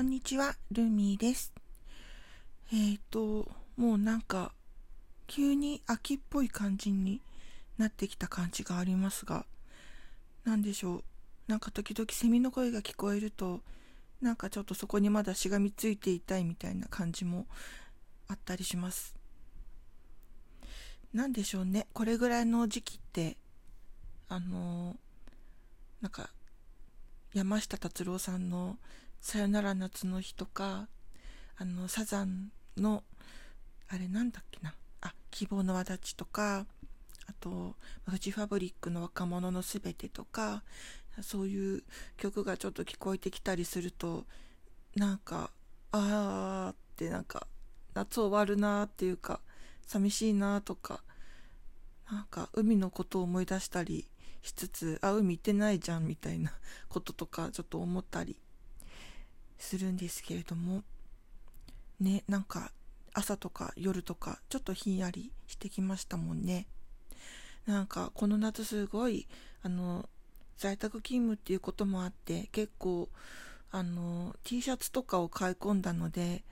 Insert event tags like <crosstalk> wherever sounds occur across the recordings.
こんにちは、ルミーです。えっ、ー、と、もうなんか、急に秋っぽい感じになってきた感じがありますが、何でしょう。なんか時々セミの声が聞こえると、なんかちょっとそこにまだしがみついていたいみたいな感じもあったりします。何でしょうね。これぐらいの時期って、あのなんか、山下達郎さんのさよなら夏の日とか、あの、サザンの、あれなんだっけな、あ、希望の輪立ちとか、あと、フジファブリックの若者のすべてとか、そういう曲がちょっと聞こえてきたりすると、なんか、あーってなんか、夏終わるなーっていうか、寂しいなとか、なんか海のことを思い出したりしつつ、あ、海行ってないじゃんみたいなこととかちょっと思ったりするんですけれどもねなんか朝とか夜とかちょっとひんやりしてきましたもんね。なんかこの夏すごいあの在宅勤務っていうこともあって結構あの T シャツとかを買い込んだので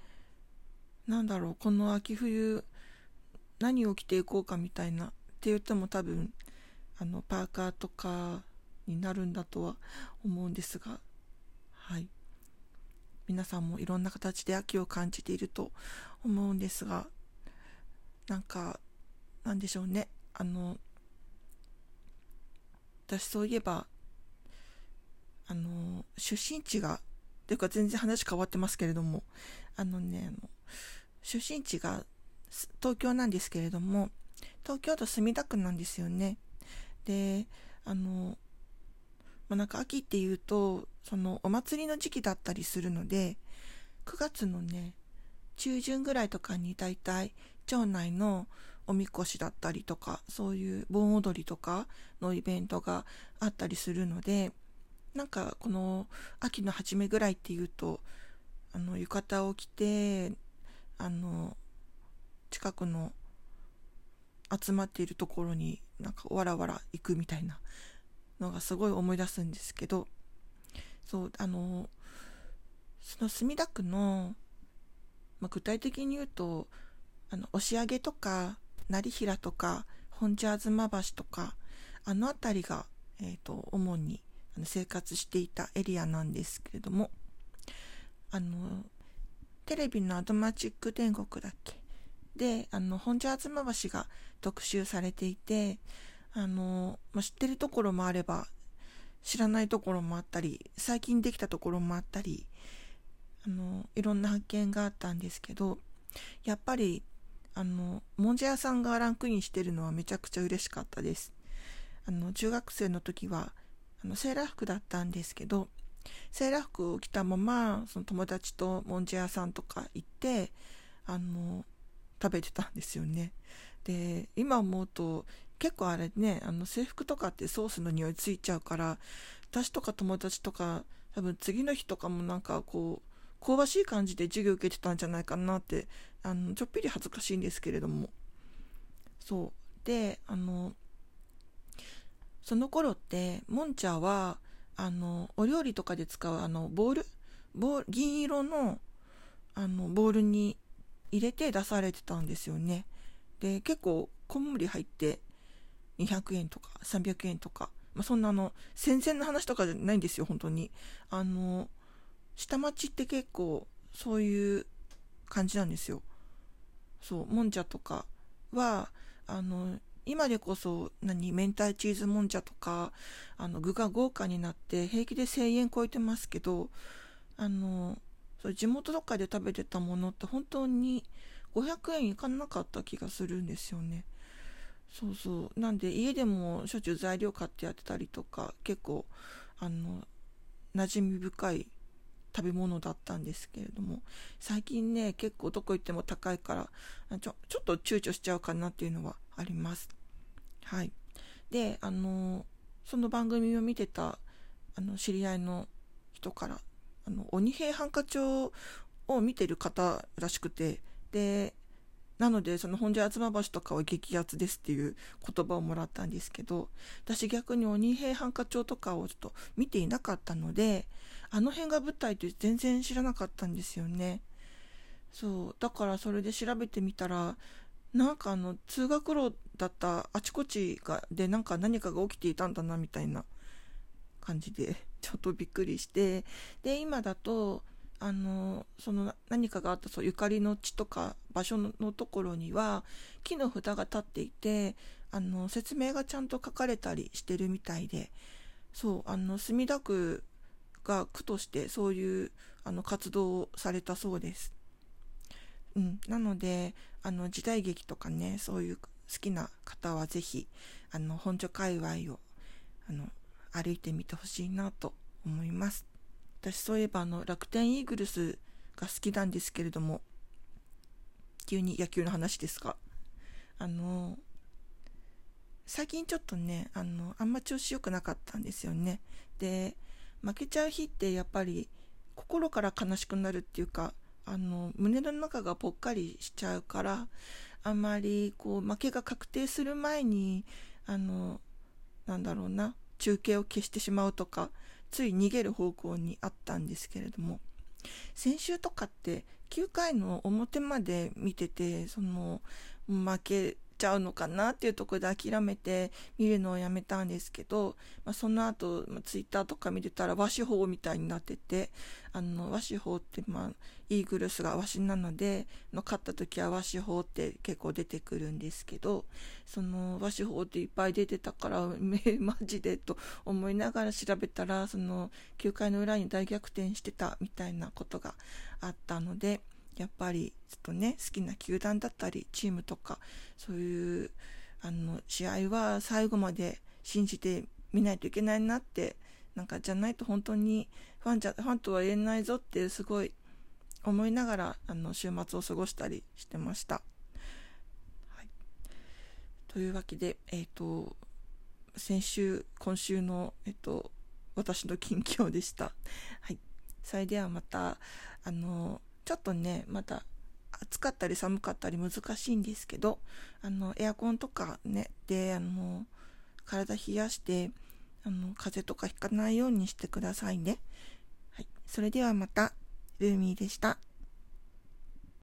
なんだろうこの秋冬何を着ていこうかみたいなって言っても多分あのパーカーとかになるんだとは思うんですがはい。皆さんもいろんな形で秋を感じていると思うんですがなんかなんでしょうね。あの私そういえばあの出身地がというか全然話変わってますけれどもあのねあの出身地が東京なんですけれども東京都墨田区なんですよね。であのまあ、なんか秋っていうとそのお祭りの時期だったりするので9月のね中旬ぐらいとかにだいたい町内のおみこしだったりとかそういう盆踊りとかのイベントがあったりするのでなんかこの秋の初めぐらいっていうとあの浴衣を着てあの近くの集まっているところになんかわらわら行くみたいなのがすごい思い出すんですけどそうあのその墨田区の、まあ、具体的に言うとあの押上とか成平とか本社吾妻橋とかあの辺りが、えーと、主に生活していたエリアなんですけれどもあのテレビのアドマチック天国だっけ？であの本社吾妻橋が特集されていてあの、まあ、知ってるところもあれば知らないところもあったり最近できたところもあったりあのいろんな発見があったんですけどやっぱりあのもんじゃ屋さんがランクインしてるのはめちゃくちゃ嬉しかったです。あの中学生の時はあのセーラー服だったんですけどセーラー服を着たままその友達ともんじゃ屋さんとか行ってあの食べてたんですよね。で今思うと結構あれねあの制服とかってソースの匂いついちゃうから私とか友達とか多分次の日とかもなんかこう香ばしい感じで授業受けてたんじゃないかなってあのちょっぴり恥ずかしいんですけれども。そう。であのその頃ってモンチャはあのお料理とかで使うあのボール？ボール銀色のあのボールに入れて出されてたんですよね。で結構こんもり入って200円とか300円とか、まあ、そんなあの戦前の話とかじゃないんですよ本当に。あの下町って結構そういう感じなんですよ。そうもんじゃとかはあの今でこそ何明太チーズもんじゃとかあの具が豪華になって平気で1000円超えてますけどあのそう地元とかで食べてたものって本当に500円いかなかった気がするんですよね。そうそう。なんで家でもしょっちゅう材料買ってやってたりとか結構あの馴染み深い食べ物だったんですけれども最近ね結構どこ行っても高いからちょちょっと躊躇しちゃうかなっていうのはあります。はい。であのその番組を見てたあの知り合いの人からあの鬼平犯科帳を見てる方らしくてでなのでその本所吾妻橋とかは激アツですっていう言葉をもらったんですけど私逆に鬼平犯科帳とかをちょっと見ていなかったのであの辺が舞台って全然知らなかったんですよね。そうだからそれで調べてみたらなんかあの通学路だったあちこちがでなんか何かが起きていたんだなみたいな感じでちょっとびっくりしてで今だとあのその何かがあったそうゆかりの地とか場所のところには木の札が立っていてあの説明がちゃんと書かれたりしてるみたいでそうあの墨田区が区としてそういうあの活動をされたそうです。うん、なのであの時代劇とかねそういう好きな方は是非あの本所界隈をあの歩いてみてほしいなと思います。私そういえばあの楽天イーグルスが好きなんですけれども急に野球の話ですがあの最近ちょっとねあのあんま調子良くなかったんですよね。で負けちゃう日ってやっぱり心から悲しくなるっていうかあの胸の中がぽっかりしちゃうからあんまりこう負けが確定する前にあのなんだろうな中継を消してしまうとかつい逃げる方向にあったんですけれども先週とかって9回の表まで見ててその負けちゃうのかなっていうところで諦めて見るのをやめたんですけど、まあ、その後、まあ、ツイッターとか見てたら和紙法みたいになっててあの和紙法って、まあ、イーグルスが和紙なのでの勝った時は和紙法って結構出てくるんですけどその和紙法っていっぱい出てたから <laughs> めマジで？と思いながら調べたらその9回の裏に大逆転してたみたいなことがあったので。やっぱりちょっとね好きな球団だったりチームとかそういうあの試合は最後まで信じてみないといけないなってなんかじゃないと本当にファンじゃファンとは言えないぞってすごい思いながらあの週末を過ごしたりしてました。はい、というわけで、えーと、先週今週の、えーと私の近況でした。はい、それではまたあのちょっとねまた暑かったり寒かったり難しいんですけどあのエアコンとかねであの体冷やしてあの風邪とかひかないようにしてくださいね。はい、それではまたルーミーでした。